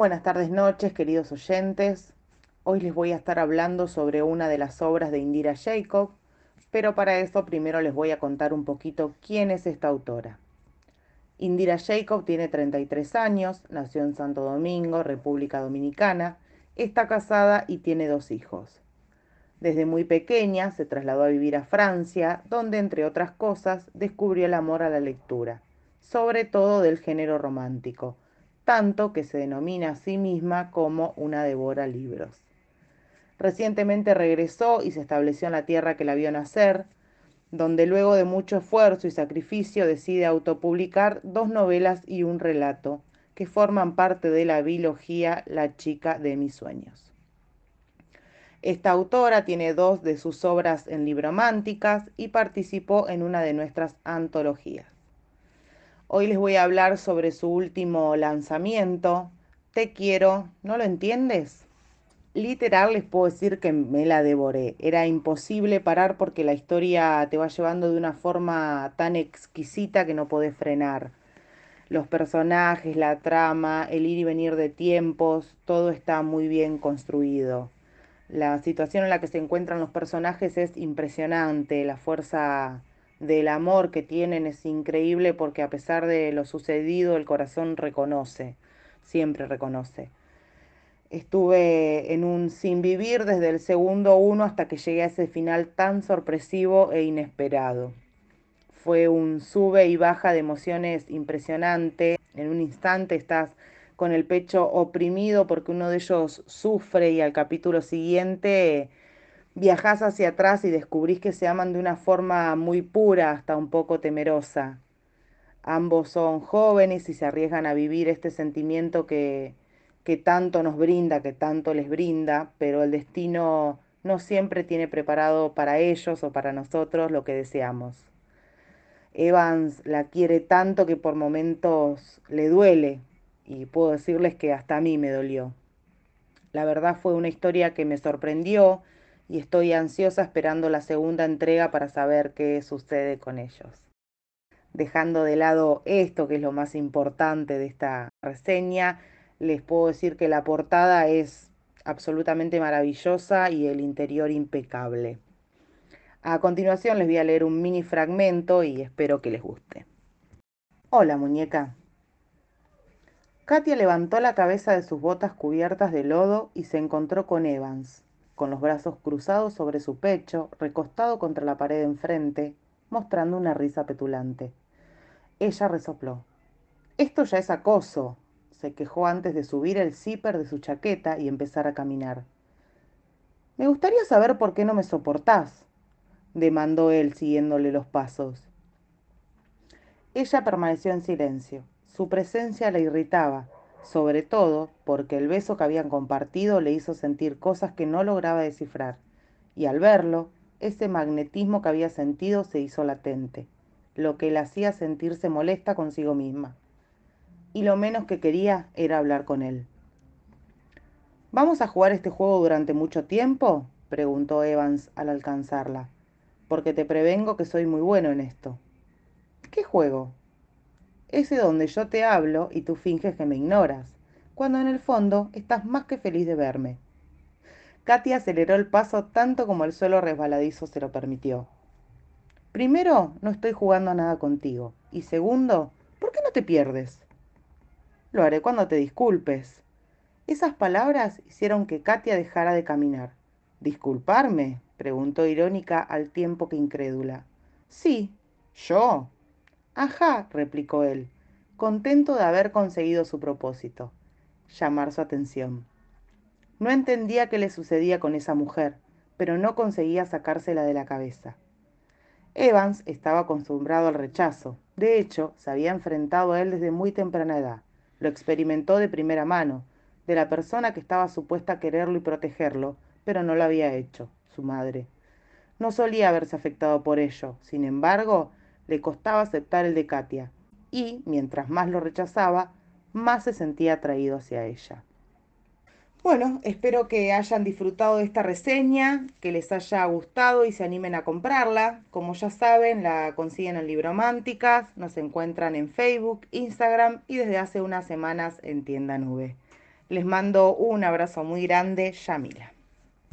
Buenas tardes, noches, queridos oyentes. Hoy les voy a estar hablando sobre una de las obras de Indira Jacob, pero para eso primero les voy a contar un poquito quién es esta autora. Indira Jacob tiene 33 años, nació en Santo Domingo, República Dominicana, está casada y tiene dos hijos. Desde muy pequeña se trasladó a vivir a Francia, donde entre otras cosas descubrió el amor a la lectura, sobre todo del género romántico, tanto que se denomina a sí misma como una devora libros. Recientemente regresó y se estableció en la tierra que la vio nacer, donde luego de mucho esfuerzo y sacrificio decide autopublicar dos novelas y un relato que forman parte de la biología La chica de mis sueños. Esta autora tiene dos de sus obras en librománticas y participó en una de nuestras antologías. Hoy les voy a hablar sobre su último lanzamiento, Te quiero, ¿no lo entiendes? Literal les puedo decir que me la devoré. Era imposible parar porque la historia te va llevando de una forma tan exquisita que no podés frenar. Los personajes, la trama, el ir y venir de tiempos, todo está muy bien construido. La situación en la que se encuentran los personajes es impresionante, la fuerza del amor que tienen es increíble porque a pesar de lo sucedido el corazón reconoce, siempre reconoce. Estuve en un sin vivir desde el segundo uno hasta que llegué a ese final tan sorpresivo e inesperado. Fue un sube y baja de emociones impresionante. En un instante estás con el pecho oprimido porque uno de ellos sufre y al capítulo siguiente viajas hacia atrás y descubrís que se aman de una forma muy pura, hasta un poco temerosa. Ambos son jóvenes y se arriesgan a vivir este sentimiento que, que tanto nos brinda, que tanto les brinda, pero el destino no siempre tiene preparado para ellos o para nosotros lo que deseamos. Evans la quiere tanto que por momentos le duele y puedo decirles que hasta a mí me dolió. La verdad fue una historia que me sorprendió y estoy ansiosa esperando la segunda entrega para saber qué sucede con ellos. Dejando de lado esto, que es lo más importante de esta reseña, les puedo decir que la portada es absolutamente maravillosa y el interior impecable. A continuación les voy a leer un mini fragmento y espero que les guste. Hola muñeca, Katia levantó la cabeza de sus botas cubiertas de lodo y se encontró con Evans, con los brazos cruzados sobre su pecho, recostado contra la pared enfrente, mostrando una risa petulante. Ella resopló. Esto ya es acoso, se quejó antes de subir el zipper de su chaqueta y empezar a caminar. Me gustaría saber por qué no me soportás, demandó él siguiéndole los pasos. Ella permaneció en silencio. Su presencia le irritaba, sobre todo porque el beso que habían compartido le hizo sentir cosas que no lograba descifrar, y al verlo, ese magnetismo que había sentido se hizo latente, lo que la hacía sentirse molesta consigo misma. Y lo menos que quería era hablar con él. ¿Vamos a jugar este juego durante mucho tiempo? preguntó Evans al alcanzarla, porque te prevengo que soy muy bueno en esto. ¿Qué juego? Ese donde yo te hablo y tú finges que me ignoras, cuando en el fondo estás más que feliz de verme. Katia aceleró el paso tanto como el suelo resbaladizo se lo permitió. Primero, no estoy jugando a nada contigo. Y segundo, ¿por qué no te pierdes? Lo haré cuando te disculpes. Esas palabras hicieron que Katia dejara de caminar. ¿Disculparme? preguntó irónica al tiempo que incrédula. Sí, yo, Ajá, replicó él, contento de haber conseguido su propósito, llamar su atención. No entendía qué le sucedía con esa mujer, pero no conseguía sacársela de la cabeza. Evans estaba acostumbrado al rechazo. De hecho, se había enfrentado a él desde muy temprana edad. Lo experimentó de primera mano, de la persona que estaba supuesta a quererlo y protegerlo, pero no lo había hecho, su madre. No solía verse afectado por ello. Sin embargo, le costaba aceptar el de Katia, y mientras más lo rechazaba, más se sentía atraído hacia ella. Bueno, espero que hayan disfrutado de esta reseña, que les haya gustado y se animen a comprarla. Como ya saben, la consiguen en Librománticas, nos encuentran en Facebook, Instagram y desde hace unas semanas en Tienda Nube. Les mando un abrazo muy grande, Yamila.